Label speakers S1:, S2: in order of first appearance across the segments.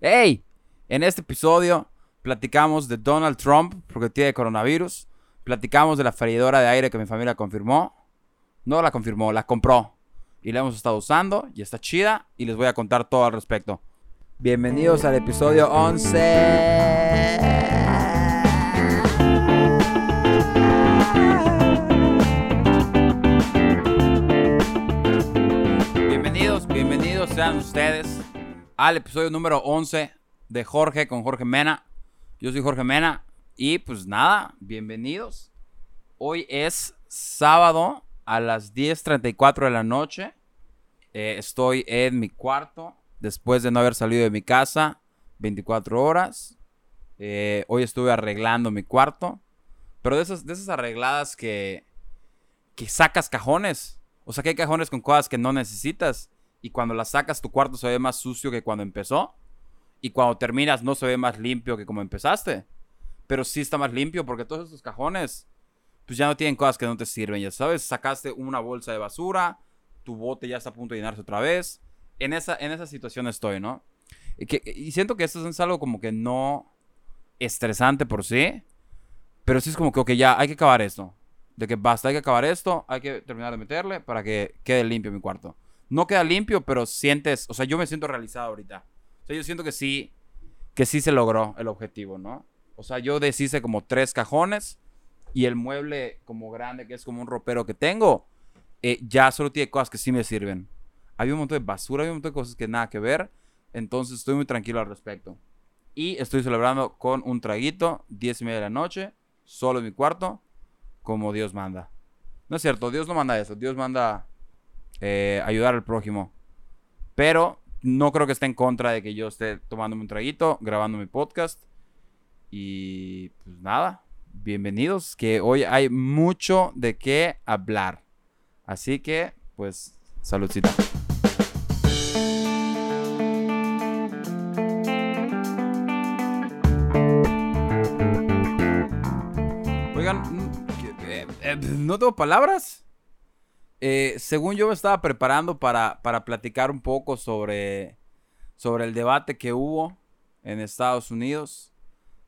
S1: Hey, en este episodio platicamos de Donald Trump porque tiene coronavirus. Platicamos de la freidora de aire que mi familia confirmó. No la confirmó, la compró. Y la hemos estado usando y está chida y les voy a contar todo al respecto. Bienvenidos al episodio 11. Bienvenidos, bienvenidos sean ustedes al episodio número 11 de Jorge con Jorge Mena. Yo soy Jorge Mena y pues nada, bienvenidos. Hoy es sábado a las 10.34 de la noche. Eh, estoy en mi cuarto después de no haber salido de mi casa 24 horas. Eh, hoy estuve arreglando mi cuarto. Pero de esas, de esas arregladas que, que sacas cajones. O sea, que hay cajones con cosas que no necesitas. Y cuando las sacas, tu cuarto se ve más sucio que cuando empezó. Y cuando terminas, no se ve más limpio que como empezaste. Pero sí está más limpio porque todos estos cajones, pues ya no tienen cosas que no te sirven. Ya sabes, sacaste una bolsa de basura, tu bote ya está a punto de llenarse otra vez. En esa, en esa situación estoy, ¿no? Y, que, y siento que esto es algo como que no estresante por sí. Pero sí es como que, ya hay que acabar esto. De que basta, hay que acabar esto, hay que terminar de meterle para que quede limpio mi cuarto no queda limpio, pero sientes, o sea, yo me siento realizado ahorita. O sea, yo siento que sí, que sí se logró el objetivo, ¿no? O sea, yo deshice como tres cajones y el mueble como grande, que es como un ropero que tengo, eh, ya solo tiene cosas que sí me sirven. Había un montón de basura, había un montón de cosas que nada que ver. Entonces estoy muy tranquilo al respecto. Y estoy celebrando con un traguito, 10 y media de la noche, solo en mi cuarto, como Dios manda. No es cierto, Dios no manda eso, Dios manda eh, ayudar al prójimo. Pero no creo que esté en contra de que yo esté tomándome un traguito, grabando mi podcast. Y pues nada, bienvenidos, que hoy hay mucho de qué hablar. Así que, pues, saludcita. Oigan, mm, eh, eh, no tengo palabras. Eh, según yo me estaba preparando para, platicar un poco sobre, sobre el debate que hubo en Estados Unidos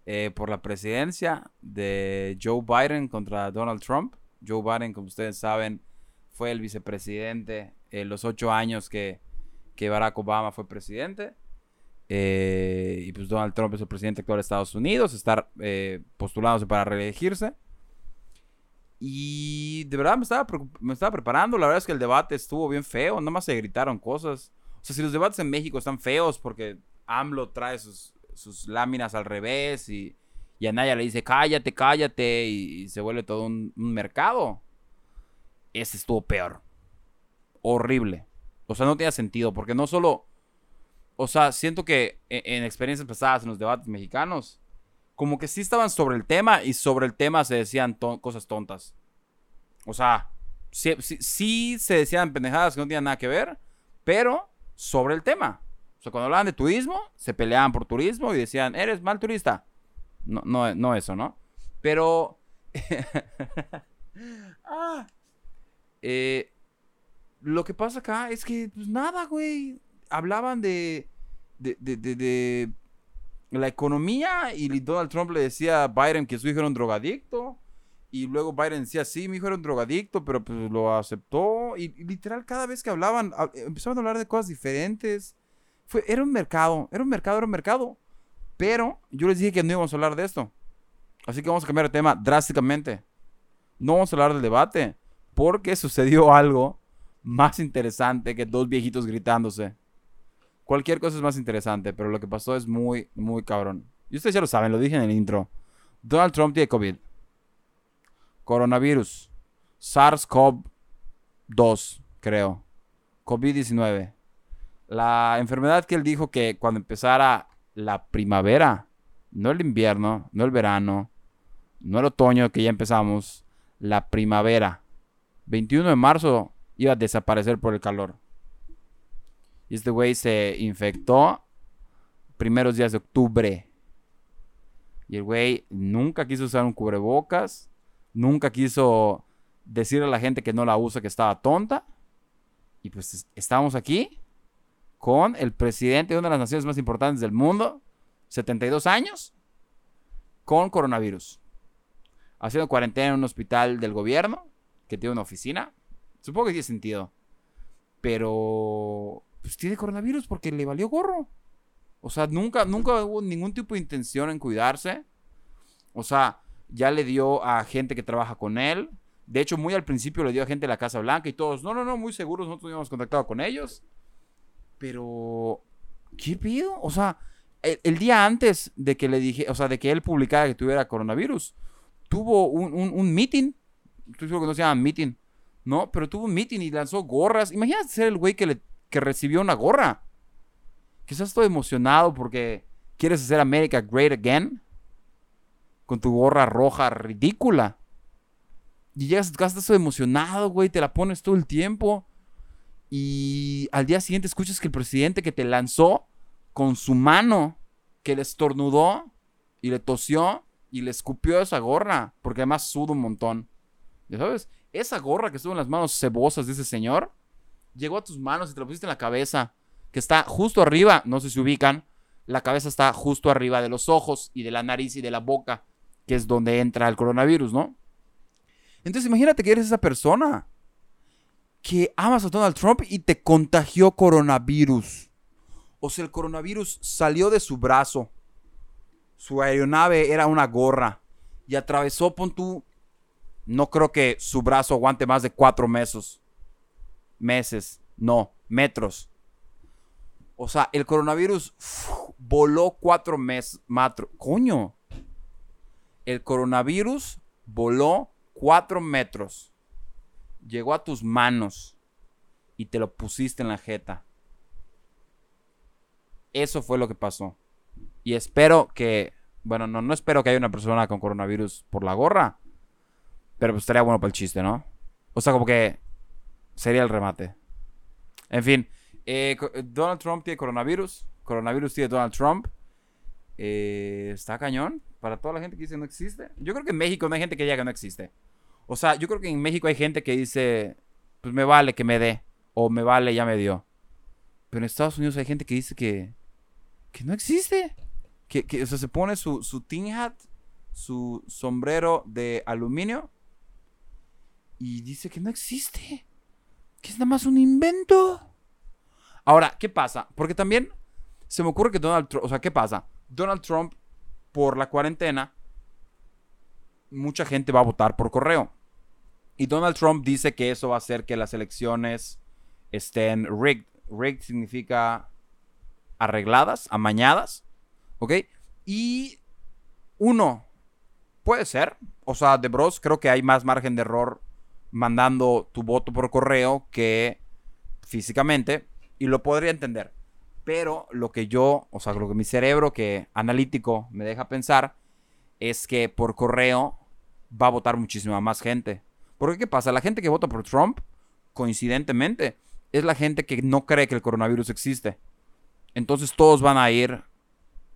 S1: eh, por la presidencia de Joe Biden contra Donald Trump. Joe Biden, como ustedes saben, fue el vicepresidente en los ocho años que, Barack Obama fue presidente. Eh, y pues Donald Trump es el presidente actual de Estados Unidos, está postulándose para reelegirse. Y de verdad me estaba, me estaba preparando. La verdad es que el debate estuvo bien feo. Nada más se gritaron cosas. O sea, si los debates en México están feos porque AMLO trae sus, láminas al revés y, y Anaya le dice cállate, cállate y, se vuelve todo un, mercado. Ese estuvo peor. Horrible. O sea, no tenía sentido porque no solo... O sea, siento que en, en experiencias pasadas en los debates mexicanos como que sí estaban sobre el tema y sobre el tema se decían cosas tontas. O sea, sí, se decían pendejadas que no tenían nada que ver, pero sobre el tema. O sea, cuando hablaban de turismo, se peleaban por turismo y decían, eres mal turista. No, no, no eso, ¿no? Pero... ah, eh, lo que pasa acá es que, pues nada, güey. Hablaban de, de la economía y Donald Trump le decía a Biden que su hijo era un drogadicto. Y luego Biden decía, sí, mi hijo era un drogadicto, pero pues lo aceptó. Y, literal, cada vez que hablaban, empezaban a hablar de cosas diferentes. Fue, era un mercado, era un mercado, era un mercado. Pero yo les dije que no íbamos a hablar de esto. Así que vamos a cambiar de tema drásticamente. No vamos a hablar del debate. Porque sucedió algo más interesante que dos viejitos gritándose. Cualquier cosa es más interesante, pero lo que pasó es muy, muy cabrón. Y ustedes ya lo saben, lo dije en el intro. Donald Trump tiene COVID. Coronavirus. SARS-CoV-2, creo. COVID-19. La enfermedad que él dijo que cuando empezara la primavera, no el invierno, no el verano, no el otoño que ya empezamos, la primavera. 21 de marzo iba a desaparecer por el calor. Y este güey se infectó primeros días de octubre. Y el güey nunca quiso usar un cubrebocas. Nunca quiso decirle a la gente que no la usa, que estaba tonta. Y pues estábamos aquí con el presidente de una de las naciones más importantes del mundo, 72 años, con coronavirus. Haciendo cuarentena en un hospital del gobierno, que tiene una oficina. Supongo que tiene sentido. Pero, pues tiene coronavirus porque le valió gorro. O sea, nunca, nunca hubo ningún tipo de intención en cuidarse. O sea, ya le dio a gente que trabaja con él. De hecho, muy al principio le dio a gente de la Casa Blanca y todos, no, no, no, muy seguros, nosotros habíamos contactado con ellos. Pero, ¿qué pido? O sea, el, día antes de que le dije, o sea, de que él publicara que tuviera coronavirus, tuvo un, un, meeting. Estoy seguro que no se llama meeting, ¿no? Pero tuvo un meeting y lanzó gorras. Imagínate ser el güey que, le, que recibió una gorra. Estás todo emocionado porque quieres hacer América great again. Con tu gorra roja ridícula. Y llegas a tu casa, emocionado, güey. Te la pones todo el tiempo. Y al día siguiente escuchas que el presidente que te lanzó con su mano, que le estornudó y le tosió y le escupió esa gorra, porque además suda un montón. ¿Ya sabes? Esa gorra que estuvo en las manos cebosas de ese señor, llegó a tus manos y te la pusiste en la cabeza, que está justo arriba, no sé si ubican, la cabeza está justo arriba de los ojos y de la nariz y de la boca, que es donde entra el coronavirus, ¿no? Entonces imagínate que eres esa persona que amas a Donald Trump y te contagió coronavirus. O sea, el coronavirus salió de su brazo. Su aeronave era una gorra. Y atravesó, pon tú. No creo que su brazo aguante más de cuatro meses. Meses. No, metros. O sea, el coronavirus voló cuatro meses. Matro, coño. El coronavirus voló cuatro metros llegó a tus manos y te lo pusiste en la jeta. Eso fue lo que pasó. Y espero que, bueno, no, no espero que haya una persona con coronavirus por la gorra, pero pues estaría bueno para el chiste, ¿no? O sea, como que sería el remate. En fin, eh, Donald Trump tiene coronavirus, coronavirus tiene Donald Trump. Eh, está cañón para toda la gente que dice no existe. Yo creo que en México no hay gente que diga que no existe. O sea, yo creo que en México hay gente que dice, pues me vale que me dé, o me vale, ya me dio. Pero en Estados Unidos hay gente que dice que, que no existe. Que, que o sea, se pone su, su tin hat, su sombrero de aluminio, y dice que no existe. Que es nada más un invento. Ahora, ¿qué pasa? Porque también se me ocurre que Donald Trump, o sea, ¿qué pasa? Donald Trump, por la cuarentena, mucha gente va a votar por correo. Y Donald Trump dice que eso va a hacer que las elecciones estén rigged. Rigged significa arregladas, amañadas. ¿Ok? Y uno, puede ser. O sea, de bros, creo que hay más margen de error mandando tu voto por correo que físicamente. Y lo podría entender. Pero lo que yo, o sea, lo que mi cerebro que analítico me deja pensar es que por correo va a votar muchísima más gente. Porque ¿qué pasa? La gente que vota por Trump, coincidentemente, es la gente que no cree que el coronavirus existe. Entonces todos van a ir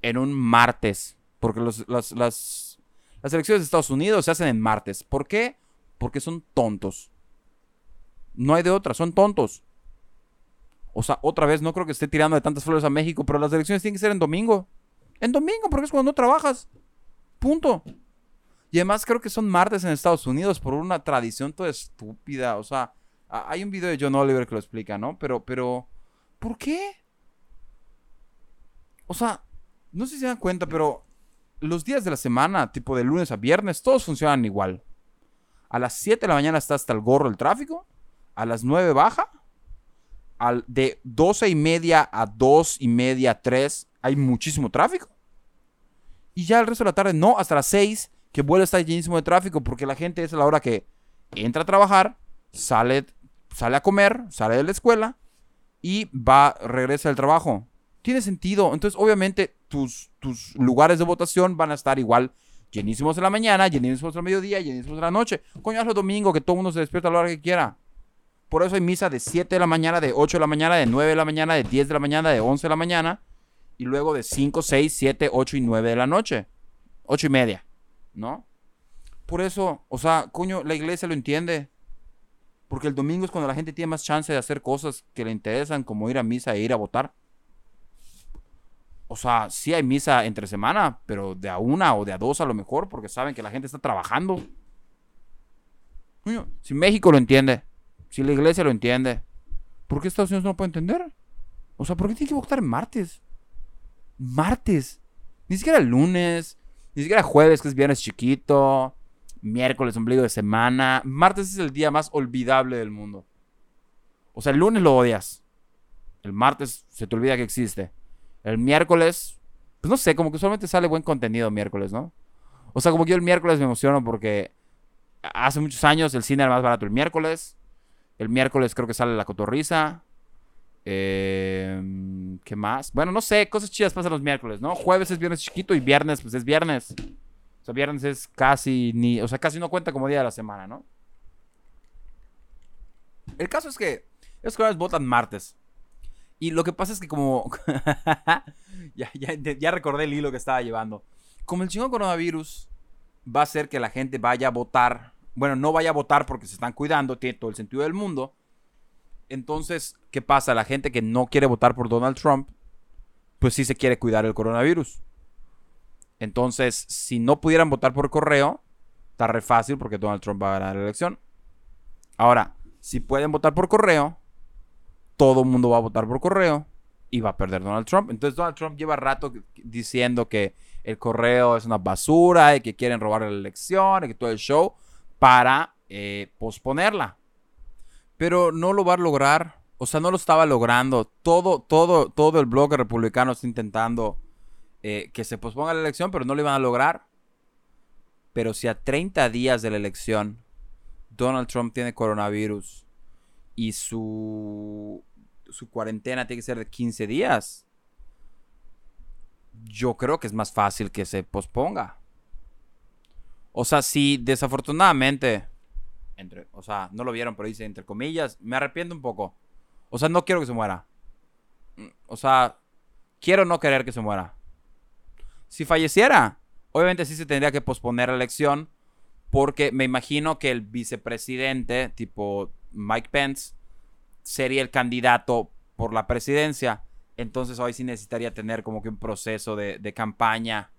S1: en un martes. Porque las, las elecciones de Estados Unidos se hacen en martes. ¿Por qué? Porque son tontos. No hay de otra, son tontos. O sea, otra vez, no creo que esté tirando de tantas flores a México, pero las elecciones tienen que ser en domingo. En domingo, porque es cuando no trabajas. Punto. Y además creo que son martes en Estados Unidos por una tradición toda estúpida. O sea, hay un video de John Oliver que lo explica, ¿no? Pero, pero, ¿por qué? O sea, no sé si se dan cuenta, pero los días de la semana, tipo de lunes a viernes, todos funcionan igual. A las 7 de la mañana está hasta el gorro el tráfico. A las 9 baja. Al, de 12 y media a 2 y media, 3 hay muchísimo tráfico. Y ya el resto de la tarde no, hasta las 6 que vuelve a estar llenísimo de tráfico porque la gente es a la hora que entra a trabajar, sale, sale a comer, sale de la escuela y va, regresa al trabajo. Tiene sentido. Entonces, obviamente, tus, tus lugares de votación van a estar igual llenísimos en la mañana, llenísimos al mediodía, llenísimos en la noche. Coño, hazlo domingo, que todo el mundo se despierta a la hora que quiera. Por eso hay misa de 7 de la mañana, de 8 de la mañana, de 9 de la mañana, de 10 de la mañana, de 11 de la mañana. Y luego de 5, 6, 7, 8 y 9 de la noche. 8 y media. ¿no? Por eso, o sea, coño, la iglesia lo entiende. Porque el domingo es cuando la gente tiene más chance de hacer cosas que le interesan, como ir a misa e ir a votar. O sea, sí hay misa entre semana, pero de a una o de a dos a lo mejor, porque saben que la gente está trabajando. Si México lo entiende, si la iglesia lo entiende, ¿por qué Estados Unidos no lo puede entender? O sea, ¿por qué tiene que votar martes? Martes. Ni siquiera lunes, ni siquiera jueves, que es viernes chiquito, miércoles, ombligo de semana. Martes es el día más olvidable del mundo. O sea, el lunes lo odias. El martes se te olvida que existe. El miércoles, pues no sé, como que solamente sale buen contenido miércoles, ¿no? O sea, como yo el miércoles me emociono porque hace muchos años el cine era más barato el miércoles. El miércoles creo que sale La Cotorriza. Eh, ¿Qué más? Bueno, no sé, cosas chidas pasan los miércoles, ¿no? Jueves es viernes chiquito y viernes, pues es viernes. O sea, viernes es casi ni. O sea, casi no cuenta como día de la semana, ¿no? El caso es que esos jueves votan martes. Y lo que pasa es que como... ya, recordé el hilo que estaba llevando. Como el chingón coronavirus va a hacer que la gente vaya a votar. Bueno, no vaya a votar porque se están cuidando, tiene todo el sentido del mundo. Entonces, ¿qué pasa? La gente que no quiere votar por Donald Trump, pues sí se quiere cuidar el coronavirus. Entonces, si no pudieran votar por correo, está re fácil porque Donald Trump va a ganar la elección. Ahora, si pueden votar por correo, todo el mundo va a votar por correo y va a perder Donald Trump. Entonces Donald Trump lleva rato diciendo que el correo es una basura y que quieren robar la elección y que todo el show para eh, posponerla. Pero no lo va a lograr. O sea, no lo estaba logrando. Todo, todo, todo el bloque republicano está intentando eh, que se posponga la elección, pero no lo iban a lograr. Pero si a 30 días de la elección Donald Trump tiene coronavirus y su, su cuarentena tiene que ser de 15 días, yo creo que es más fácil que se posponga. O sea, si desafortunadamente, entre, o sea, no lo vieron, pero dice entre comillas, me arrepiento un poco. O sea, no quiero que se muera. Mm, o sea, quiero no querer que se muera. Si falleciera, obviamente sí se tendría que posponer la elección, porque me imagino que el vicepresidente, tipo Mike Pence sería el candidato por la presidencia. Entonces hoy sí necesitaría tener como que un proceso de, campaña,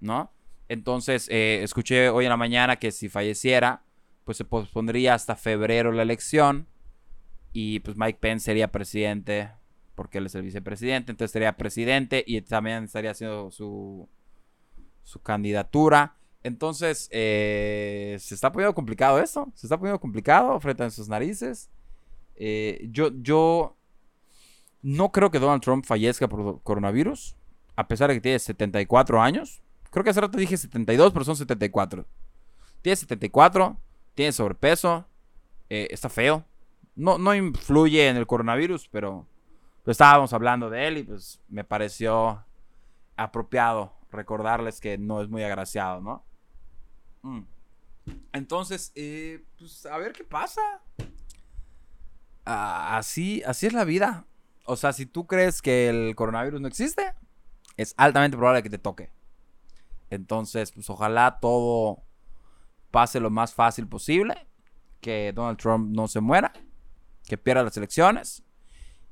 S1: ¿no? Entonces eh, escuché hoy en la mañana que si falleciera, pues se pospondría hasta febrero la elección y pues Mike Pence sería presidente porque él es el vicepresidente, entonces sería presidente y también estaría haciendo su, su candidatura. Entonces, eh, se está poniendo complicado esto. Se está poniendo complicado frente a sus narices. Eh, yo, yo no creo que Donald Trump fallezca por coronavirus. A pesar de que tiene 74 años. Creo que hace rato dije 72, pero son 74. Tiene 74. Tiene sobrepeso. Eh, está feo. No, no influye en el coronavirus, pero pues, estábamos hablando de él y pues me pareció apropiado recordarles que no es muy agraciado, ¿no? Mm. Entonces, eh, pues a ver qué pasa. Así, así es la vida. O sea, si tú crees que el coronavirus no existe, es altamente probable que te toque. Entonces, pues ojalá todo pase lo más fácil posible. Que Donald Trump no se muera. Que pierda las elecciones.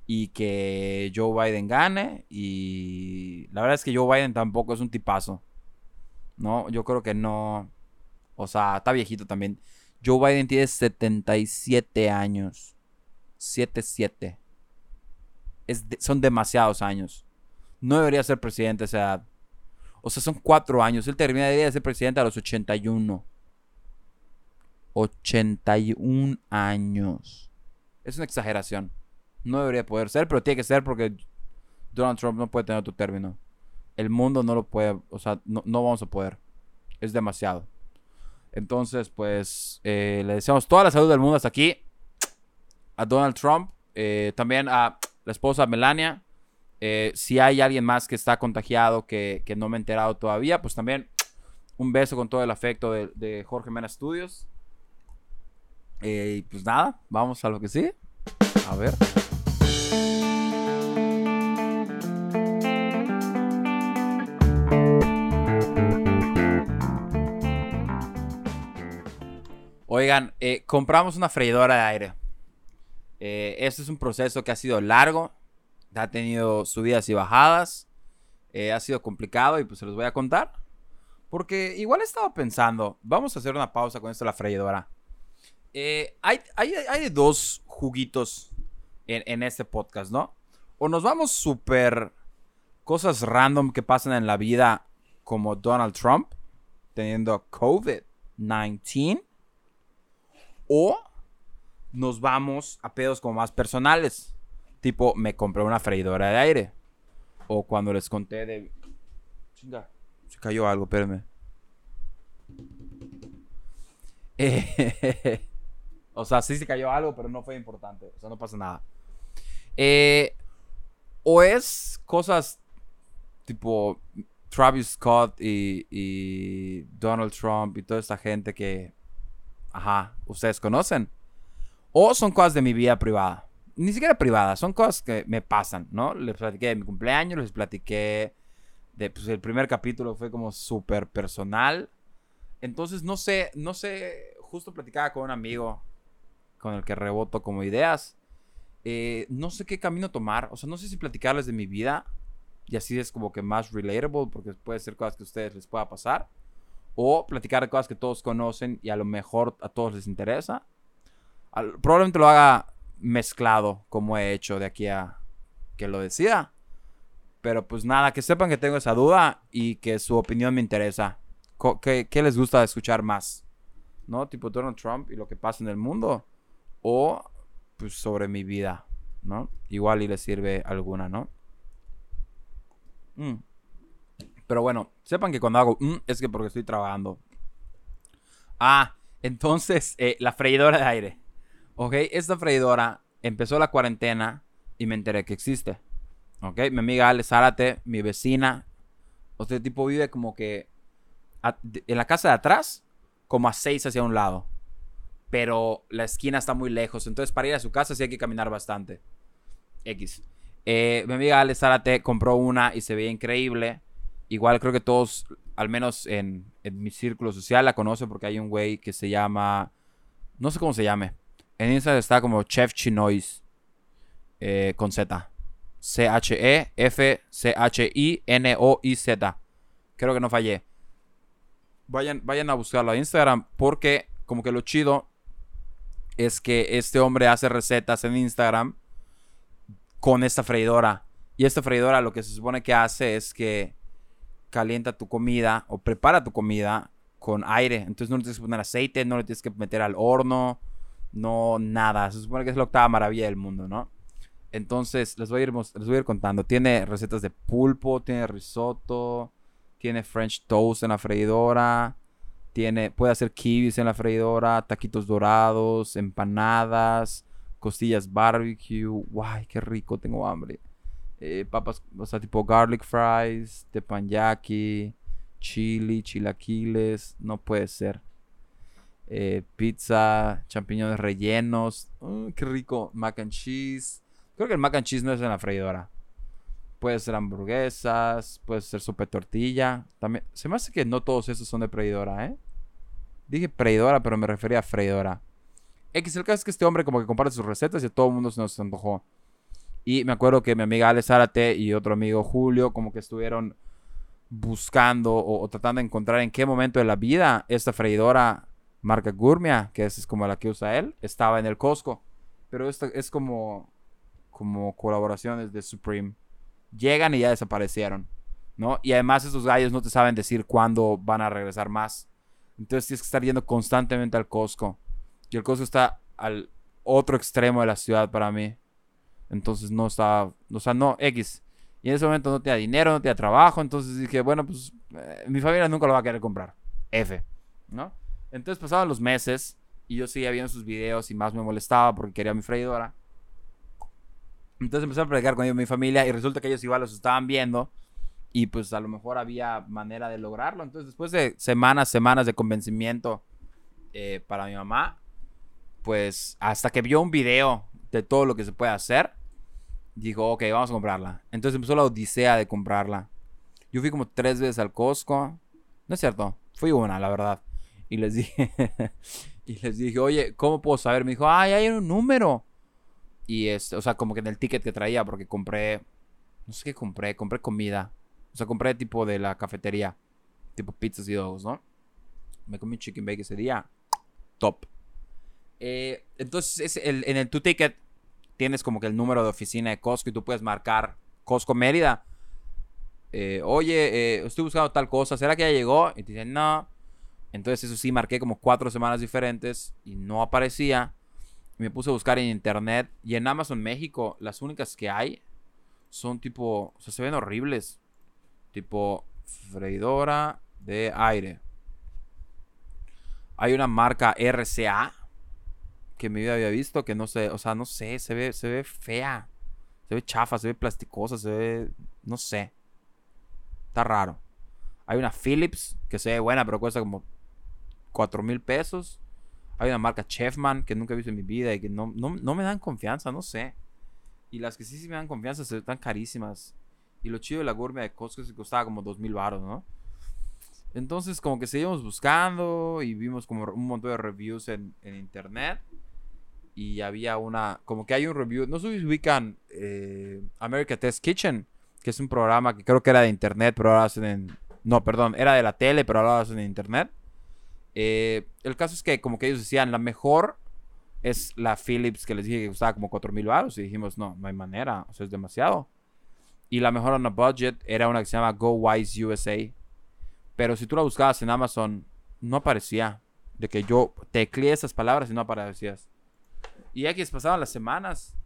S1: Y que Joe Biden gane. Y la verdad es que Joe Biden tampoco es un tipazo. No, yo creo que no. O sea, está viejito también. Joe Biden tiene 77 años. 7-7. son demasiados años. No debería ser presidente a esa edad. O sea, son cuatro años. Él terminaría de ser presidente a los 81. 81 años. Es una exageración. No debería poder ser, pero tiene que ser porque Donald Trump no puede tener otro término. El mundo no lo puede, o sea, no, no vamos a poder. Es demasiado. Entonces, pues, eh, le deseamos toda la salud del mundo hasta aquí. A Donald Trump, eh, también a la esposa Melania. Eh, si hay alguien más que está contagiado que, no me he enterado todavía, pues también un beso con todo el afecto de, de Jorge Mena Studios. y pues nada, vamos a lo que sí. A ver. Oigan, eh, compramos una freidora de aire. Eh, este es un proceso que ha sido largo, ha tenido subidas y bajadas, eh, ha sido complicado y pues se los voy a contar. Porque igual he estado pensando, vamos a hacer una pausa con esto de la freidora. hay, hay, dos juguitos en, en, este podcast, ¿no? O nos vamos súper cosas random que pasan en la vida como Donald Trump teniendo COVID-19 o nos vamos a pedos como más personales. Tipo, me compré una freidora de aire. O cuando les conté de... Chinga, se cayó algo, espérenme. o sea, sí se cayó algo, pero no fue importante. O sea, no pasa nada. Eh, o es cosas tipo Travis Scott y, y Donald Trump y toda esta gente que Ajá, ustedes conocen. O son cosas de mi vida privada. Ni siquiera privada, son cosas que me pasan, ¿no? Les platiqué de mi cumpleaños, les platiqué de, pues el primer capítulo fue como súper personal. Entonces, no sé, no sé, justo platicaba con un amigo con el que reboto como ideas. Eh, no sé qué camino tomar, o sea, no sé si platicarles de mi vida y así es como que más relatable porque puede ser cosas que a ustedes les pueda pasar o platicar cosas que todos conocen y a lo mejor a todos les interesa. probablemente lo haga mezclado como he hecho de aquí a que lo decida. Pero pues nada, que sepan que tengo esa duda y que su opinión me interesa. ¿Qué, qué les gusta escuchar más? ¿No? Tipo Donald Trump y lo que pasa en el mundo. O pues sobre mi vida, ¿no? Igual y les sirve alguna, ¿no? Mm. Pero bueno, sepan que cuando hago mm, es que porque estoy trabajando. Ah, entonces, eh, la freidora de aire. Ok, esta freidora empezó la cuarentena y me enteré que existe. Ok, mi amiga Ale Zárate, mi vecina. O sea, tipo vive como que en la casa de atrás, como a seis hacia un lado. Pero la esquina está muy lejos. Entonces, para ir a su casa sí hay que caminar bastante. X. Eh, mi amiga Ale Zárate compró una y se veía increíble. Igual creo que todos, al menos en, mi círculo social, la conocen porque hay un güey que se llama. No sé cómo se llame. En Instagram está como Chef Chinois. Eh, con Z. C-H-E-F-C-H-I-N-O-I-Z. Creo que no fallé. Vayan, vayan a buscarlo a Instagram porque como que lo chido es que este hombre hace recetas en Instagram con esta freidora. Y esta freidora lo que se supone que hace es que calienta tu comida o prepara tu comida con aire. Entonces no le tienes que poner aceite, no le tienes que meter al horno, no nada. Se supone que es la octava maravilla del mundo, ¿no? Entonces les voy a ir, les voy a ir contando. Tiene recetas de pulpo, tiene risotto, tiene French toast en la freidora, tiene, puede hacer kibis en la freidora, taquitos dorados, empanadas, costillas barbecue. ¡Guay, qué rico! Tengo hambre. Eh, papas, o sea, tipo garlic fries, teppanyaki, chili, chilaquiles, no puede ser. Eh, pizza, champiñones rellenos, qué rico, mac and cheese. Creo que el mac and cheese no es en la freidora. Puede ser hamburguesas, puede ser sopa de tortilla. También, se me hace que no todos esos son de freidora, ¿eh? Dije freidora, pero me refería a freidora. X, el caso es que este hombre como que comparte sus recetas y a todo el mundo se nos antojó. Y me acuerdo que mi amiga Ale Zárate y otro amigo Julio como que estuvieron buscando o, tratando de encontrar en qué momento de la vida esta freidora marca Gourmet, que es como la que usa él, estaba en el Costco. Pero esto es como, como colaboraciones de Supreme. Llegan y ya desaparecieron, ¿no? Y además estos gallos no te saben decir cuándo van a regresar más. Entonces tienes que estar yendo constantemente al Costco. Y el Costco está al otro extremo de la ciudad para mí. Entonces no estaba, o sea, no, X. Y en ese momento no tenía dinero, no tenía trabajo. Entonces dije, bueno, pues eh, mi familia nunca lo va a querer comprar. F, ¿no? Entonces pasaban los meses y yo seguía viendo sus videos y más me molestaba porque quería mi freidora. Entonces empecé a predicar con ellos, mi familia, y resulta que ellos igual los estaban viendo. Y pues a lo mejor había manera de lograrlo. Entonces después de semanas, semanas de convencimiento eh, para mi mamá, pues hasta que vio un video de todo lo que se puede hacer, dijo, ok, vamos a comprarla. Entonces empezó la odisea de comprarla. Yo fui como tres veces al Costco. No es cierto, fui una, la verdad. Y les dije, Y les dije, oye, ¿cómo puedo saber? Me dijo, ay, hay un número. Y este, o sea, como que en el ticket que traía, porque compré, no sé qué compré, compré comida. O sea, compré tipo de la cafetería, tipo pizzas y dogs, ¿no? Me comí un chicken bake ese día. Top. Eh, entonces, en el tu ticket tienes como que el número de oficina de Costco y tú puedes marcar Costco Mérida. Eh, oye, eh, estoy buscando tal cosa, ¿será que ya llegó? Y te dicen, no. Entonces, eso sí, marqué como cuatro semanas diferentes y no aparecía. me puse a buscar en internet y en Amazon México, las únicas que hay son tipo, o sea, se ven horribles. Tipo, freidora de aire. Hay una marca RCA que en mi vida había visto que no sé, o sea, no sé, se ve, se ve fea. Se ve chafa, se ve plasticosa, se ve, no sé. Está raro. Hay una Philips que se ve buena, pero cuesta como 4 mil pesos. Hay una marca Chefman que nunca he visto en mi vida y que no, no, me dan confianza, no sé. Y las que sí, sí me dan confianza se están carísimas. Y lo chido de la gourmet de Costco es costaba como 2 mil baros, ¿no? Entonces como que seguimos buscando y vimos como un montón de reviews en, en internet. Y había una, como que hay un review, no sé si ubican eh, America Test Kitchen, que es un programa que creo que era de internet, pero ahora hacen en, no, perdón, era de la tele, pero ahora hacen en internet. Eh, el caso es que como que ellos decían, la mejor es la Philips que les dije que costaba como 4 mil baros. Y dijimos, no, no hay manera, o sea, es demasiado. Y la mejor on a budget era una que se llama Go Wise USA. Pero si tú la buscabas en Amazon, no aparecía. De que yo tecleé esas palabras y no aparecías. Y aquí pasaban las semanas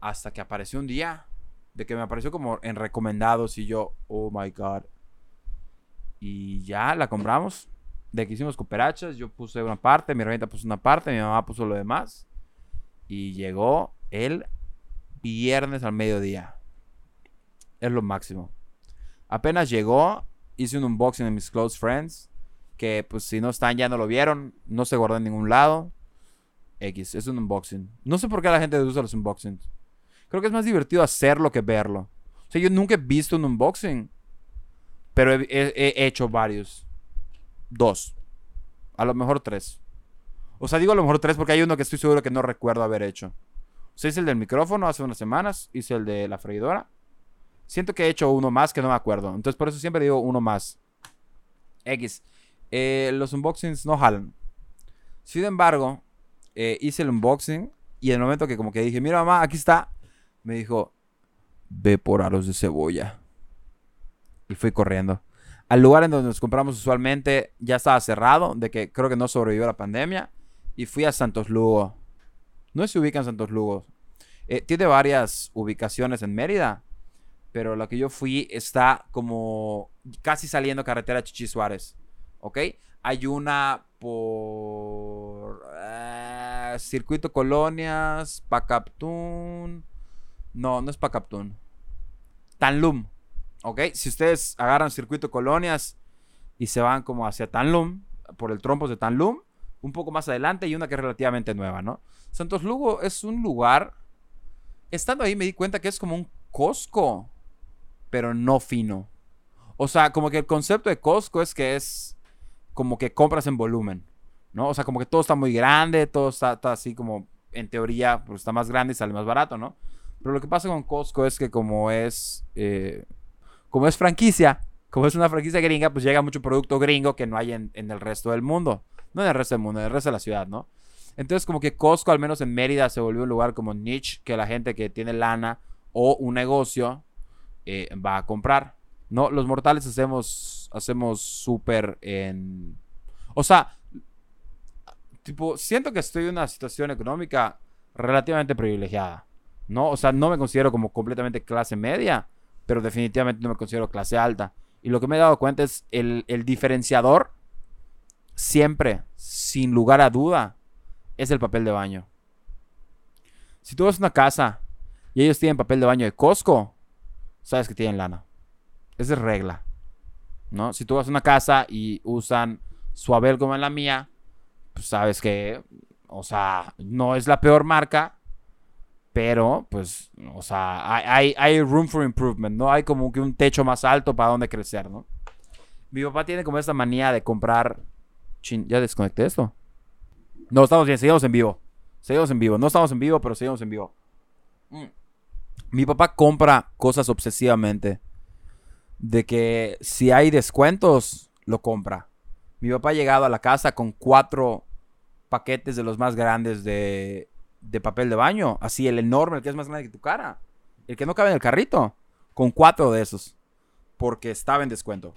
S1: hasta que apareció un día. De que me apareció como en recomendados y yo, oh my god. Y ya la compramos de que hicimos cooperachas, yo puse una parte, mi herramienta puso una parte, mi mamá puso lo demás. Y llegó el viernes al mediodía. Es lo máximo. Apenas llegó, hice un unboxing de mis close friends. Que pues si no están ya no lo vieron. No se guardó en ningún lado. X, es un unboxing. No sé por qué la gente usa los unboxings. Creo que es más divertido hacerlo que verlo. O sea, yo nunca he visto un unboxing. Pero he hecho varios dos. A lo mejor tres. O sea, digo a lo mejor tres porque hay uno que estoy seguro que no recuerdo haber hecho. O sea, hice el del micrófono hace unas semanas. Hice el de la freidora. Siento que he hecho uno más que no me acuerdo. Entonces por eso siempre digo uno más. X. Eh, los unboxings no jalan. Sin embargo, eh, hice el unboxing y en el momento que como que dije, mira mamá, aquí está, me dijo, ve por aros de cebolla. Y fui corriendo al lugar en donde nos compramos usualmente ya estaba cerrado, de que creo que no sobrevivió la pandemia. Y fui a Santos Lugo. No se ubica en Santos Lugo. Eh, tiene varias ubicaciones en Mérida. Pero la que yo fui está como casi saliendo carretera Chichi Suárez. ¿Ok? Hay una por Circuito Colonias, Pacaptún. No, no es Pacaptún. Tanlum. ¿Ok? Si ustedes agarran circuito colonias y se van como hacia Tanlum, por el trompo de Tanlum, un poco más adelante y una que es relativamente nueva, ¿no? Santos Lugo es un lugar. Estando ahí me di cuenta que es como un Costco, pero no fino. O sea, como que el concepto de Costco es que es como que compras en volumen, ¿no? O sea, como que todo está muy grande, todo está, así como, en teoría, pues está más grande y sale más barato, ¿no? Pero lo que pasa con Costco es que como es eh, como es franquicia, como es una franquicia gringa, pues llega mucho producto gringo que no hay en, el resto del mundo. No en el resto del mundo, en el resto de la ciudad, ¿no? Entonces, como que Costco, al menos en Mérida, se volvió un lugar como niche que la gente que tiene lana o un negocio eh, va a comprar. No, los mortales hacemos hacemos súper en... O sea, tipo, siento que estoy en una situación económica relativamente privilegiada, ¿no? O sea, no me considero como completamente clase media, pero definitivamente no me considero clase alta. Y lo que me he dado cuenta es el, diferenciador, siempre, sin lugar a duda, es el papel de baño. Si tú vas a una casa y ellos tienen papel de baño de Costco, sabes que tienen lana. Esa es regla. ¿No? Si tú vas a una casa y usan Suabel como en la mía, pues sabes que, o sea, no es la peor marca, pero, pues, o sea, hay, hay room for improvement, ¿no? Hay como que un techo más alto para donde crecer, ¿no? Mi papá tiene como esta manía de comprar... Ya desconecté esto. No, estamos bien, seguimos en vivo. Seguimos en vivo. No estamos en vivo, pero seguimos en vivo. Mm. Mi papá compra cosas obsesivamente. De que si hay descuentos, lo compra. Mi papá ha llegado a la casa con cuatro paquetes de los más grandes de, de papel de baño. Así, el enorme, el que es más grande que tu cara. El que no cabe en el carrito. Con cuatro de esos. Porque estaba en descuento.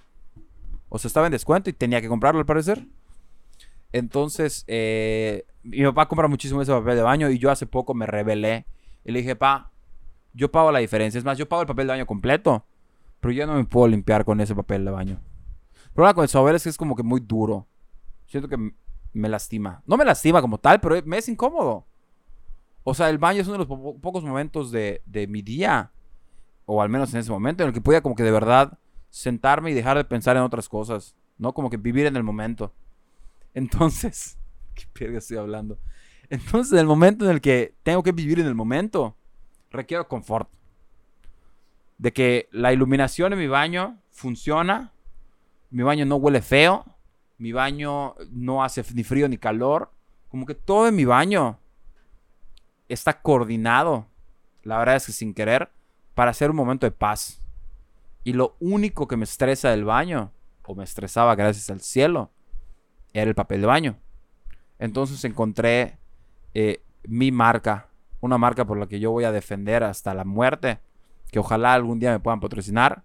S1: O sea, estaba en descuento y tenía que comprarlo al parecer. Entonces, eh, mi papá compra muchísimo ese papel de baño y yo hace poco me rebelé. Y le dije, pa, yo pago la diferencia. Es más, yo pago el papel de baño completo. Pero yo no me puedo limpiar con ese papel de baño. Problema con el saber es que es como que muy duro. Siento que me lastima. No me lastima como tal, pero me es incómodo. O sea, el baño es uno de los pocos momentos de, de mi día. O al menos en ese momento en el que podía como que de verdad sentarme y dejar de pensar en otras cosas. ¿No? Como que vivir en el momento. Entonces, ¿qué perga estoy hablando? Entonces, en el momento en el que tengo que vivir en el momento, requiero confort. De que la iluminación en mi baño funciona, mi baño no huele feo, mi baño no hace ni frío ni calor, como que todo en mi baño está coordinado, la verdad es que sin querer, para hacer un momento de paz. Y lo único que me estresa del baño, o me estresaba gracias al cielo, era el papel de baño. Entonces encontré eh, mi marca, una marca por la que yo voy a defender hasta la muerte, que ojalá algún día me puedan patrocinar,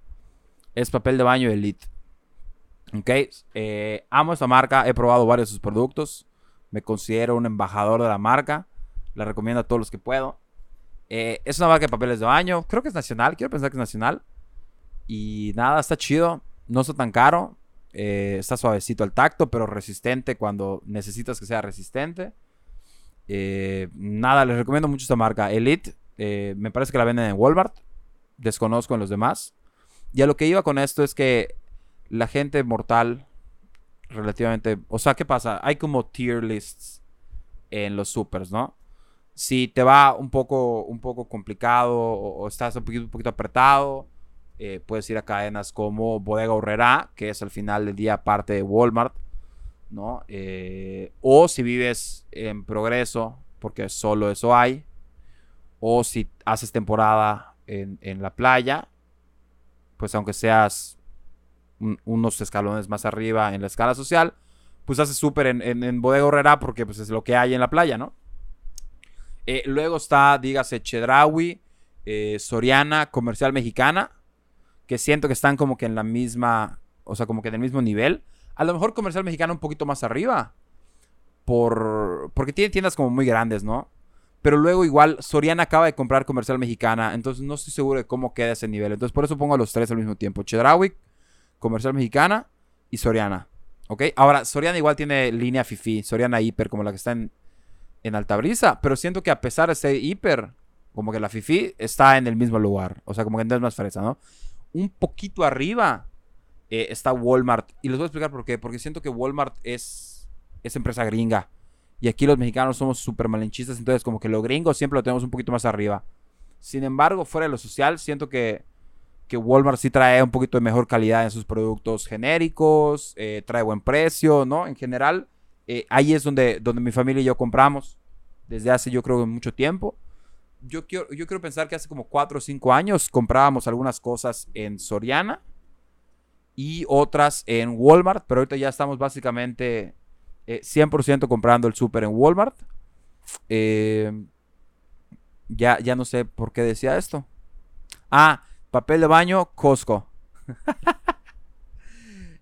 S1: es papel de baño Elite. Ok, eh, amo esta marca, he probado varios de sus productos, me considero un embajador de la marca, la recomiendo a todos los que puedo. Eh, es una marca de papeles de baño, creo que es nacional, quiero pensar que es nacional. Y nada, está chido, no está tan caro, eh, está suavecito al tacto, pero resistente cuando necesitas que sea resistente. Nada, les recomiendo mucho esta marca. Elite, me parece que la venden en Walmart. Desconozco en los demás. Y a lo que iba con esto es que la gente mortal, relativamente. O sea, ¿qué pasa? Hay como tier lists en los supers, ¿no? Si te va un poco, un poco complicado o, estás un poquito, un poquito apretado eh, puedes ir a cadenas como Bodega Horrera, que es al final del día parte de Walmart, ¿no? Eh, o si vives en Progreso, porque solo eso hay. O si haces temporada en, la playa, pues aunque seas unos escalones más arriba en la escala social, pues haces súper en, Bodega Horrera porque pues es lo que hay en la playa, ¿no? Eh, luego está, dígase, Chedraui, Soriana, Comercial Mexicana, que siento que están como que en la misma, o sea, como que en el mismo nivel. A lo mejor comercial mexicano un poquito más arriba. Por, porque tiene tiendas como muy grandes, ¿no? Pero luego igual Soriana acaba de comprar comercial mexicana, entonces no estoy seguro de cómo queda ese nivel. Entonces por eso pongo a los tres al mismo tiempo. Chedraui, comercial mexicana y Soriana. ¿Ok? Ahora, Soriana igual tiene línea Fifi, Soriana Hiper, como la que está en, en Altabrisa. Pero siento que a pesar de ser Hiper, como que la Fifi está en el mismo lugar. O sea, como que no es más fresa, ¿no? un poquito arriba eh, está Walmart. Y les voy a explicar por qué. Porque siento que Walmart es, es empresa gringa. Y aquí los mexicanos somos súper malenchistas. Entonces, como que lo gringo siempre lo tenemos un poquito más arriba. Sin embargo, fuera de lo social, siento que, que Walmart sí trae un poquito de mejor calidad en sus productos genéricos. Eh, trae buen precio, ¿no? En general, eh, ahí es donde, donde mi familia y yo compramos. Desde hace, yo creo, mucho tiempo yo quiero, yo quiero pensar que hace como 4 o 5 años comprábamos algunas cosas en Soriana y otras en Walmart, pero ahorita ya estamos básicamente 100% eh, comprando el súper en Walmart. Eh, ya, ya no sé por qué decía esto. Ah, papel de baño, Costco.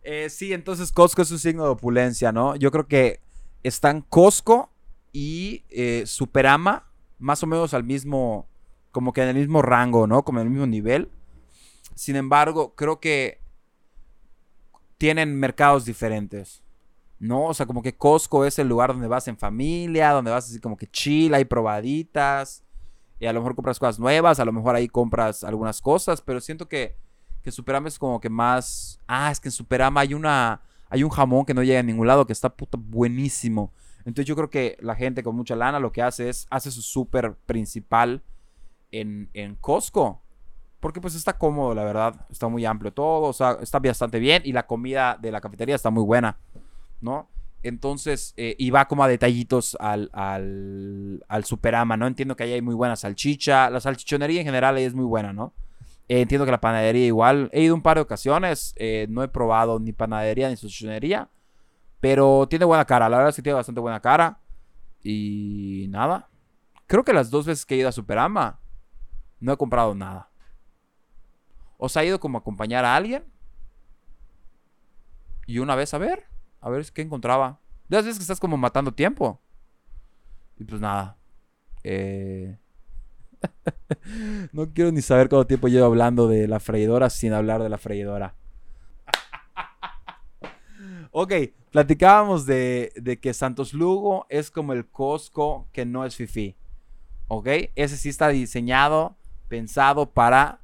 S1: Eh, sí, entonces Costco es un signo de opulencia, ¿no? Yo creo que están Costco y Superama más o menos al mismo, como que en el mismo rango, ¿no? Como en el mismo nivel. Sin embargo, creo que tienen mercados diferentes, ¿no? O sea, como que Costco es el lugar donde vas en familia, donde vas así como que chill, hay probaditas, y a lo mejor compras cosas nuevas, a lo mejor ahí compras algunas cosas, pero siento que, que Superama es como que más... Ah, es que en Superama hay una... Hay un jamón que no llega a ningún lado que está puta buenísimo. Entonces yo creo que la gente con mucha lana lo que hace es, hace su súper principal en, en Costco. Porque pues está cómodo, la verdad. Está muy amplio todo, o sea, está bastante bien y la comida de la cafetería está muy buena, ¿no? Entonces, eh, y va como a detallitos al, al, Superama, ¿no? Entiendo que ahí hay muy buena salchicha. La salchichonería en general ahí es muy buena, ¿no? Eh, entiendo que la panadería igual. He ido un par de ocasiones. eh, no he probado ni panadería ni salchichonería. Pero tiene buena cara. La verdad es que tiene bastante buena cara. Y nada. Creo que las dos veces que he ido a Superama no he comprado nada. O sea, he ido como a acompañar a alguien. Y una vez a ver. A ver qué encontraba. Las veces que estás como matando tiempo. Y pues nada. Eh... no quiero ni saber cuánto tiempo llevo hablando de la freidora sin hablar de la freidora. ok, platicábamos de, de que Santos Lugo es como el Costco que no es Fifi. Ok, ese sí está diseñado, pensado para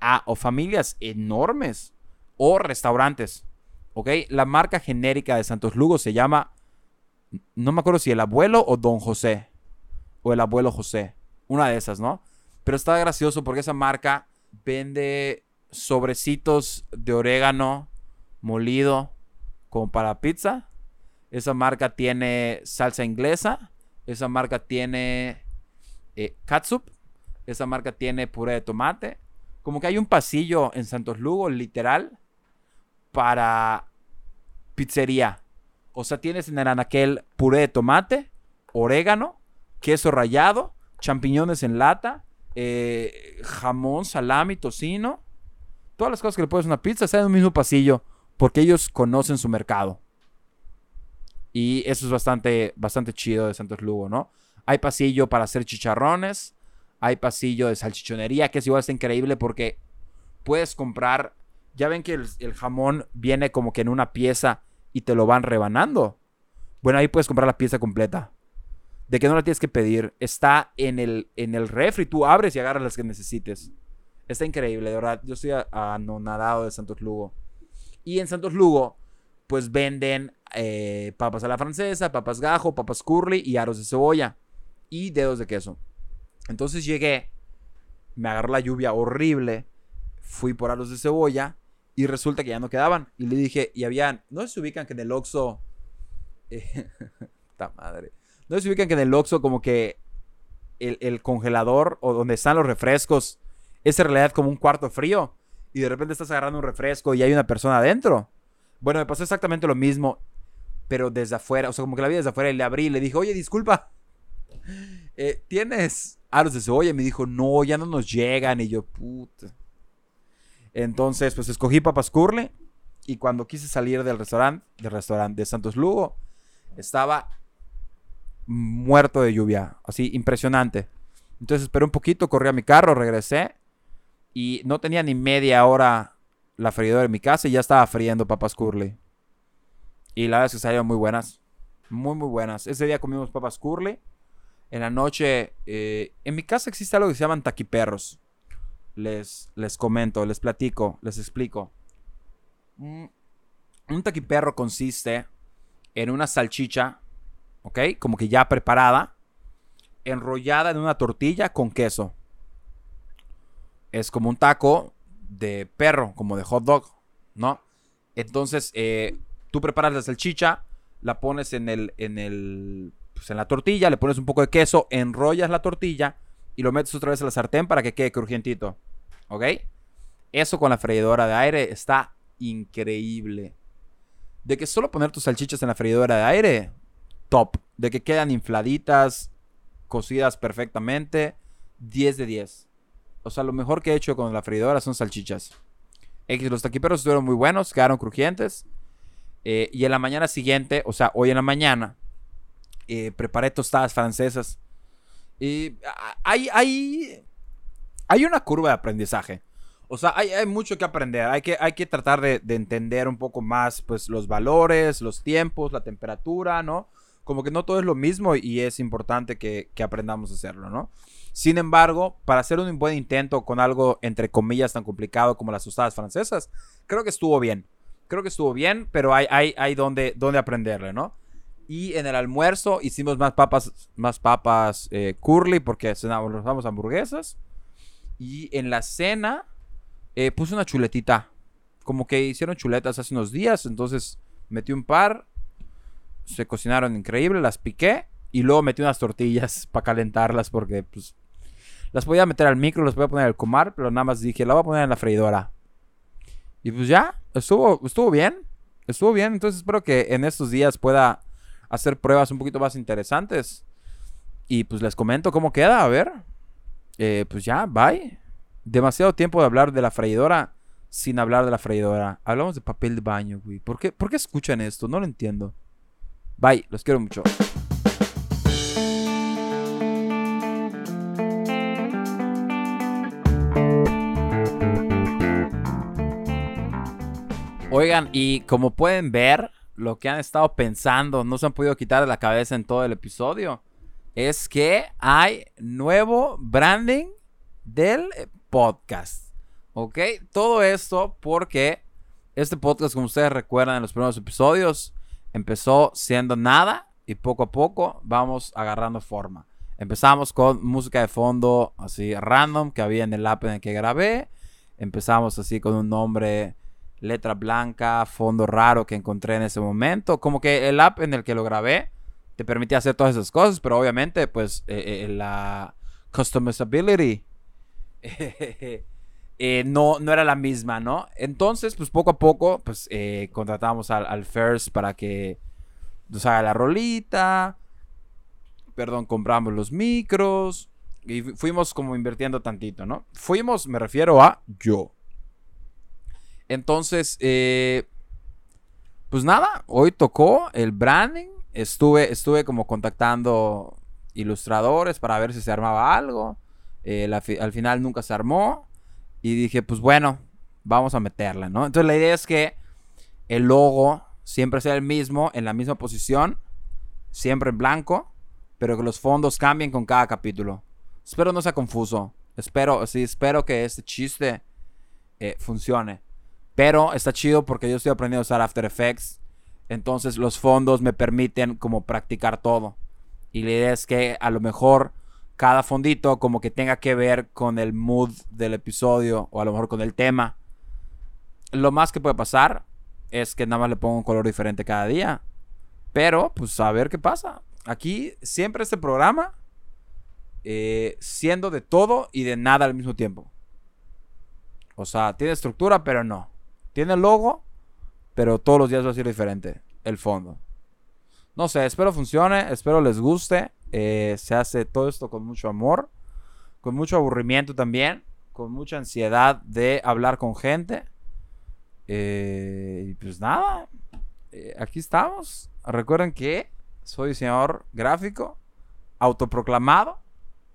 S1: ah, o familias enormes o restaurantes. Ok, la marca genérica de Santos Lugo se llama, no me acuerdo si el abuelo o Don José o el abuelo José. Una de esas, ¿no? Pero está gracioso porque esa marca vende sobrecitos de orégano molido como para pizza. Esa marca tiene salsa inglesa. Esa marca tiene eh. Esa marca tiene puré de tomate. Como que hay un pasillo en Santos Lugo, literal, para pizzería. O sea, tienes en el anaquel puré de tomate, orégano, queso rallado, champiñones en lata, eh, jamón, salami, tocino. Todas las cosas que le pones a una pizza están en un mismo pasillo porque ellos conocen su mercado. Y eso es bastante, bastante chido de Santos Lugo, ¿no? Hay pasillo para hacer chicharrones. Hay pasillo de salchichonería, que es igual está increíble porque puedes comprar. Ya ven que el, el jamón viene como que en una pieza y te lo van rebanando. Bueno, ahí puedes comprar la pieza completa de que no la tienes que pedir. Está en el, en el refri. Tú abres y agarras las que necesites. Está increíble, de verdad. Yo estoy anonadado de Santos Lugo. Y en Santos Lugo, pues venden eh, papas a la francesa, papas gajo, papas curly y aros de cebolla. Y dedos de queso. Entonces llegué, me agarró la lluvia horrible. Fui por aros de cebolla. Y resulta que ya no quedaban. Y le dije, y habían, no se ubican que en el Oxxo... eh, madre. No si ubican que en el Oxxo como que el, el congelador o donde están los refrescos es en realidad como un cuarto frío. Y de repente estás agarrando un refresco y hay una persona adentro. Bueno, me pasó exactamente lo mismo, pero desde afuera. O sea, como que la vi desde afuera y le abrí y le dije, oye, disculpa. eh, ¿Tienes aros de cebolla? Y me dijo, no, ya no nos llegan. Y yo, puta. Entonces, pues escogí papas curly. Y cuando quise salir del restaurante, del restaurante de Santos Lugo, estaba muerto de lluvia, así impresionante. Entonces esperé un poquito, corrí a mi carro, regresé y no tenía ni media hora la freidora en mi casa y ya estaba friendo papas curly. Y la verdad es que salieron muy buenas, muy muy buenas. Ese día comimos papas curly. En la noche, eh, en mi casa existe algo que se llaman taquiperros. Les, les comento, les platico, les explico. Un taquiperro consiste en una salchicha ¿ok? Como que ya preparada, enrollada en una tortilla con queso. Es como un taco de perro, como de hot dog, ¿no? Entonces, eh, tú preparas la salchicha, la pones en el, en el, pues en la tortilla, le pones un poco de queso, enrollas la tortilla y lo metes otra vez a la sartén para que quede crujientito, ¿ok? Eso con la freidora de aire está increíble. De que solo poner tus salchichas en la freidora de aire, top. De que quedan infladitas, cocidas perfectamente. 10 de 10. O sea, lo mejor que he hecho con la freidora son salchichas. X, los taquiperos estuvieron muy buenos, quedaron crujientes. Eh, y en la mañana siguiente, o sea, hoy en la mañana, eh, preparé tostadas francesas. Y hay, hay, hay una curva de aprendizaje. O sea, hay, hay mucho que aprender. Hay que, hay que tratar de, de entender un poco más, pues, los valores, los tiempos, la temperatura, ¿no? como que no todo es lo mismo y es importante que, que, aprendamos a hacerlo, ¿no? Sin embargo, para hacer un buen intento con algo entre comillas tan complicado como las tostadas francesas, creo que estuvo bien. Creo que estuvo bien, pero hay, hay, hay donde, donde aprenderle, ¿no? Y en el almuerzo hicimos más papas, más papas eh, curly porque cenamos hamburguesas. Y en la cena eh, puse una chuletita. Como que hicieron chuletas hace unos días, entonces metí un par se cocinaron increíble, las piqué y luego metí unas tortillas para calentarlas porque pues las podía meter al micro, las podía poner al comar, pero nada más dije, la voy a poner en la freidora. Y pues ya, estuvo, estuvo bien, estuvo bien, entonces espero que en estos días pueda hacer pruebas un poquito más interesantes. Y pues les comento cómo queda, a ver. Eh, pues ya, bye. Demasiado tiempo de hablar de la freidora sin hablar de la freidora. Hablamos de papel de baño, güey. ¿Por qué, ¿Por qué escuchan esto? No lo entiendo. Bye, los quiero mucho. Oigan, y como pueden ver, lo que han estado pensando, no se han podido quitar de la cabeza en todo el episodio, es que hay nuevo branding del podcast. ¿Ok? Todo esto porque este podcast, como ustedes recuerdan en los primeros episodios, empezó siendo nada y poco a poco vamos agarrando forma. Empezamos con música de fondo así random que había en el app en el que grabé. Empezamos así con un nombre, letra blanca, fondo raro que encontré en ese momento. Como que el app en el que lo grabé te permitía hacer todas esas cosas, pero obviamente pues eh, eh, la customizability Eh, no, no era la misma, ¿no? Entonces, pues poco a poco, pues eh, contratamos al, First para que nos haga la rolita. Perdón, compramos los micros. Y fuimos como invirtiendo tantito, ¿no? Fuimos, me refiero a yo. Entonces, eh, pues nada, hoy tocó el branding. Estuve, estuve como contactando ilustradores para ver si se armaba algo. al final nunca se armó. Y dije, pues bueno, vamos a meterla, ¿no? Entonces la idea es que el logo siempre sea el mismo, en la misma posición, siempre en blanco, pero que los fondos cambien con cada capítulo. Espero no sea confuso. Espero, sí, espero que este chiste eh, funcione. Pero está chido porque yo estoy aprendiendo a usar After Effects. Entonces los fondos me permiten como practicar todo. Y la idea es que a lo mejor cada fondito como que tenga que ver con el mood del episodio o a lo mejor con el tema. Lo más que puede pasar es que nada más le pongo un color diferente cada día. Pero, pues a ver qué pasa. Aquí siempre este programa eh, siendo de todo y de nada al mismo tiempo. O sea, tiene estructura, pero no. Tiene logo, pero todos los días va a ser diferente el fondo. No sé, espero funcione, espero les guste. Eh, se hace todo esto con mucho amor, con mucho aburrimiento también, con mucha ansiedad de hablar con gente. Eh, y pues nada, eh, aquí estamos. Recuerden que soy diseñador gráfico, autoproclamado,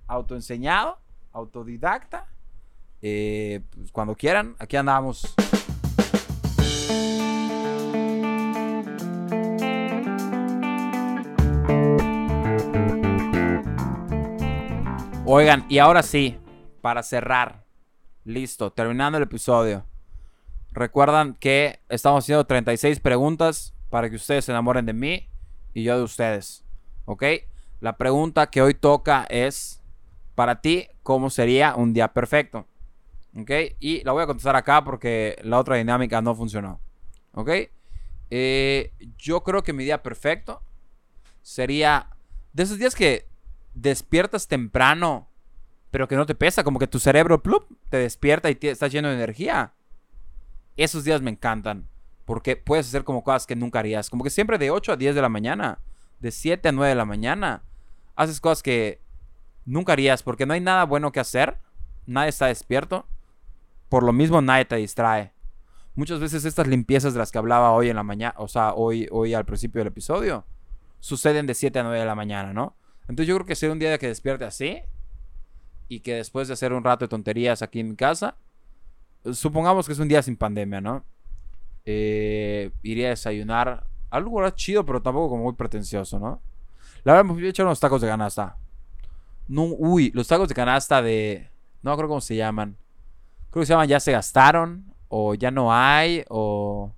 S1: autoenseñado, autodidacta. Pues cuando quieran, aquí andamos. Oigan, y ahora sí, para cerrar, listo, terminando el episodio. Recuerdan que estamos haciendo 36 preguntas para que ustedes se enamoren de mí y yo de ustedes. ¿Ok? La pregunta que hoy toca es, para ti, ¿cómo sería un día perfecto? ¿Ok? Y la voy a contestar acá porque la otra dinámica no funcionó. ¿Ok? Eh, yo creo que mi día perfecto sería de esos días que despiertas temprano, pero que no te pesa, como que tu cerebro te despierta y te, estás lleno de energía. Esos días me encantan, porque puedes hacer como cosas que nunca harías, como que siempre de 8 a 10 de la mañana, de 7 a 9 de la mañana, haces cosas que nunca harías, porque no hay nada bueno que hacer, nadie está despierto, por lo mismo nadie te distrae. Muchas veces estas limpiezas de las que hablaba hoy en la mañana, o sea, hoy, hoy al principio del episodio, suceden de 7 a 9 de la mañana, ¿no? Entonces yo creo que sería un día de que despierte así y que después de hacer un rato de tonterías aquí en mi casa, supongamos que es un día sin pandemia, ¿no? Eh, iría a desayunar algo chido, pero tampoco como muy pretencioso, ¿no? La verdad me a echar unos tacos de canasta. No, uy, los tacos de canasta de... No creo cómo se llaman. Creo que se llaman ya se gastaron o ya no hay o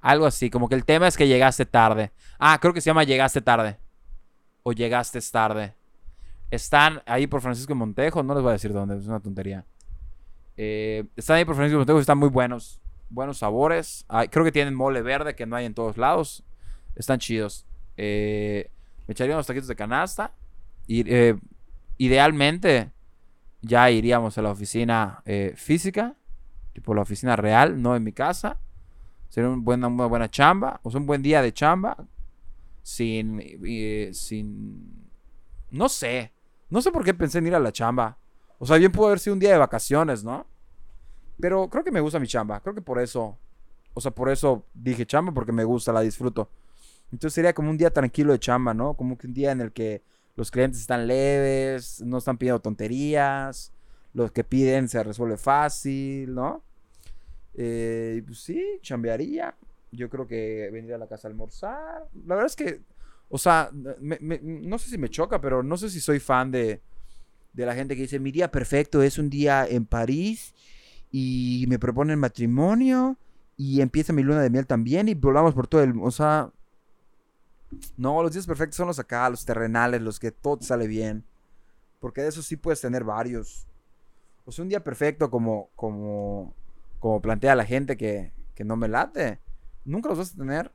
S1: algo así. Como que el tema es que llegaste tarde. Ah, creo que se llama llegaste tarde o llegaste tarde. Están ahí por Francisco Montejo, no les voy a decir dónde, es una tontería. Eh, están ahí por Francisco Montejo, están muy buenos, buenos sabores. creo que tienen mole verde que no hay en todos lados. Están chidos. eh, me echaría unos taquitos de canasta. Y, eh, idealmente, ya iríamos a la oficina física, tipo la oficina real, no en mi casa. Sería una buena chamba, o sea, un buen día de chamba, sin, eh, sin, no sé, no sé por qué pensé en ir a la chamba. O sea, bien pudo haber sido un día de vacaciones, ¿no? Pero creo que me gusta mi chamba, creo que por eso, o sea, por eso dije chamba, porque me gusta, la disfruto. Entonces sería como un día tranquilo de chamba, ¿no? Como un día en el que los clientes están leves, no están pidiendo tonterías, los que piden se resuelve fácil, ¿no? Eh, pues sí, chambearía. Yo creo que vendría a la casa a almorzar. La verdad es que, o sea, no sé si me choca, pero no sé si soy fan de, de la gente que dice, mi día perfecto es un día en París y me proponen matrimonio y empieza mi luna de miel también y volamos por todo el... O sea, no, los días perfectos son los acá, los terrenales, los que todo sale bien. Porque de eso sí puedes tener varios. O sea, un día perfecto como, como, como plantea la gente que, que no me late. Nunca los vas a tener.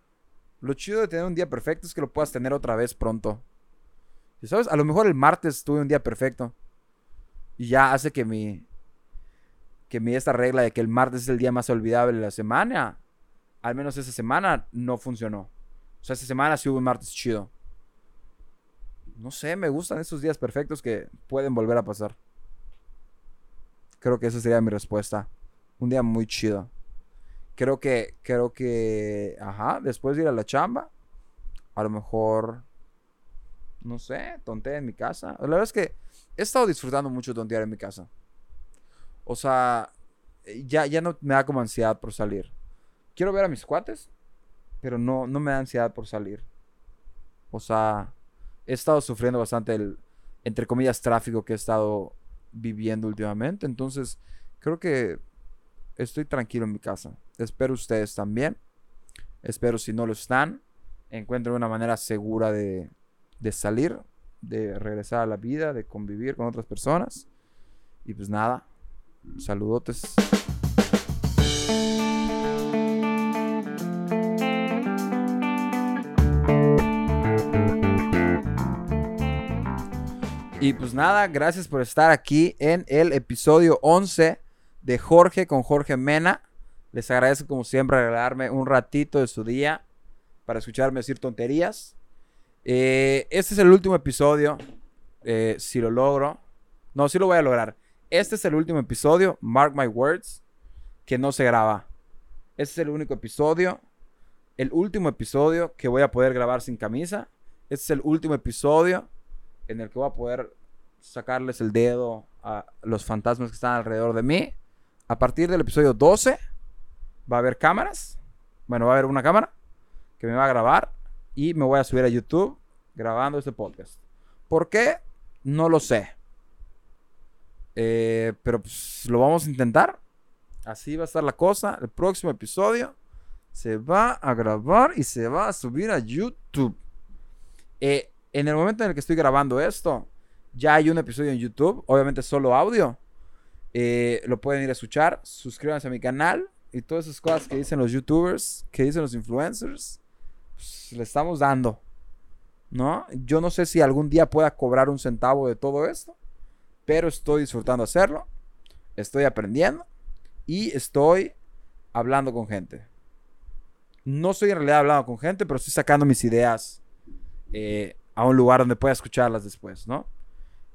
S1: Lo chido de tener un día perfecto es que lo puedas tener otra vez pronto. Sabes, a lo mejor el martes tuve un día perfecto. Y ya hace que mi, que mi esta regla de que el martes es el día más olvidable de la semana, al menos esa semana no funcionó. O sea, esta semana sí hubo un martes chido. No sé, me gustan esos días perfectos que pueden volver a pasar. Creo que esa sería mi respuesta. Un día muy chido. Creo que, creo que, ajá, después de ir a la chamba, a lo mejor, no sé, tontear en mi casa. La verdad es que he estado disfrutando mucho tontear en mi casa. O sea, ya, ya no me da como ansiedad por salir. Quiero ver a mis cuates, pero no, no me da ansiedad por salir. O sea, he estado sufriendo bastante el, entre comillas, tráfico que he estado viviendo últimamente. Entonces, creo que estoy tranquilo en mi casa. Espero ustedes también. Espero si no lo están, encuentren una manera segura de, de salir, de regresar a la vida, de convivir con otras personas. Y pues nada, saludotes. Y pues nada, gracias por estar aquí en el episodio 11 de Jorge con Jorge Mena. Les agradezco como siempre regalarme un ratito de su día para escucharme decir tonterías. Eh, este es el último episodio, eh, si lo logro. No, sí lo voy a lograr. Este es el último episodio, mark my words, que no se graba. Este es el único episodio, el último episodio que voy a poder grabar sin camisa. Este es el último episodio en el que voy a poder sacarles el dedo a los fantasmas que están alrededor de mí. A partir del episodio 12 va a haber cámaras. Bueno, va a haber una cámara que me va a grabar y me voy a subir a YouTube grabando este podcast. ¿Por qué? No lo sé. Eh, pero pues, lo vamos a intentar. Así va a estar la cosa. El próximo episodio se va a grabar y se va a subir a YouTube. Eh, en el momento en el que estoy grabando esto, ya hay un episodio en YouTube, obviamente solo audio. Eh, lo pueden ir a escuchar. Suscríbanse a mi canal y todas esas cosas que dicen los YouTubers, que dicen los influencers, pues, le estamos dando. ¿No? Yo no sé si algún día pueda cobrar un centavo de todo esto, pero estoy disfrutando hacerlo. Estoy aprendiendo y estoy hablando con gente. No estoy en realidad hablando con gente, pero estoy sacando mis ideas eh, a un lugar donde pueda escucharlas después, ¿no?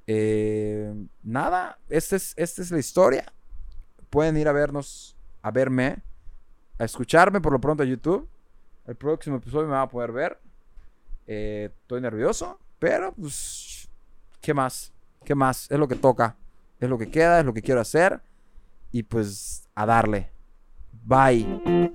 S1: Eh, nada, esta es, es la historia. Pueden ir a vernos, a verme, a escucharme por lo pronto a YouTube. El próximo episodio me van a poder ver. Eh, estoy nervioso, pero pues, ¿qué más? ¿Qué más? Es lo que toca. Es lo que queda, es lo que quiero hacer. Y pues, a darle. Bye.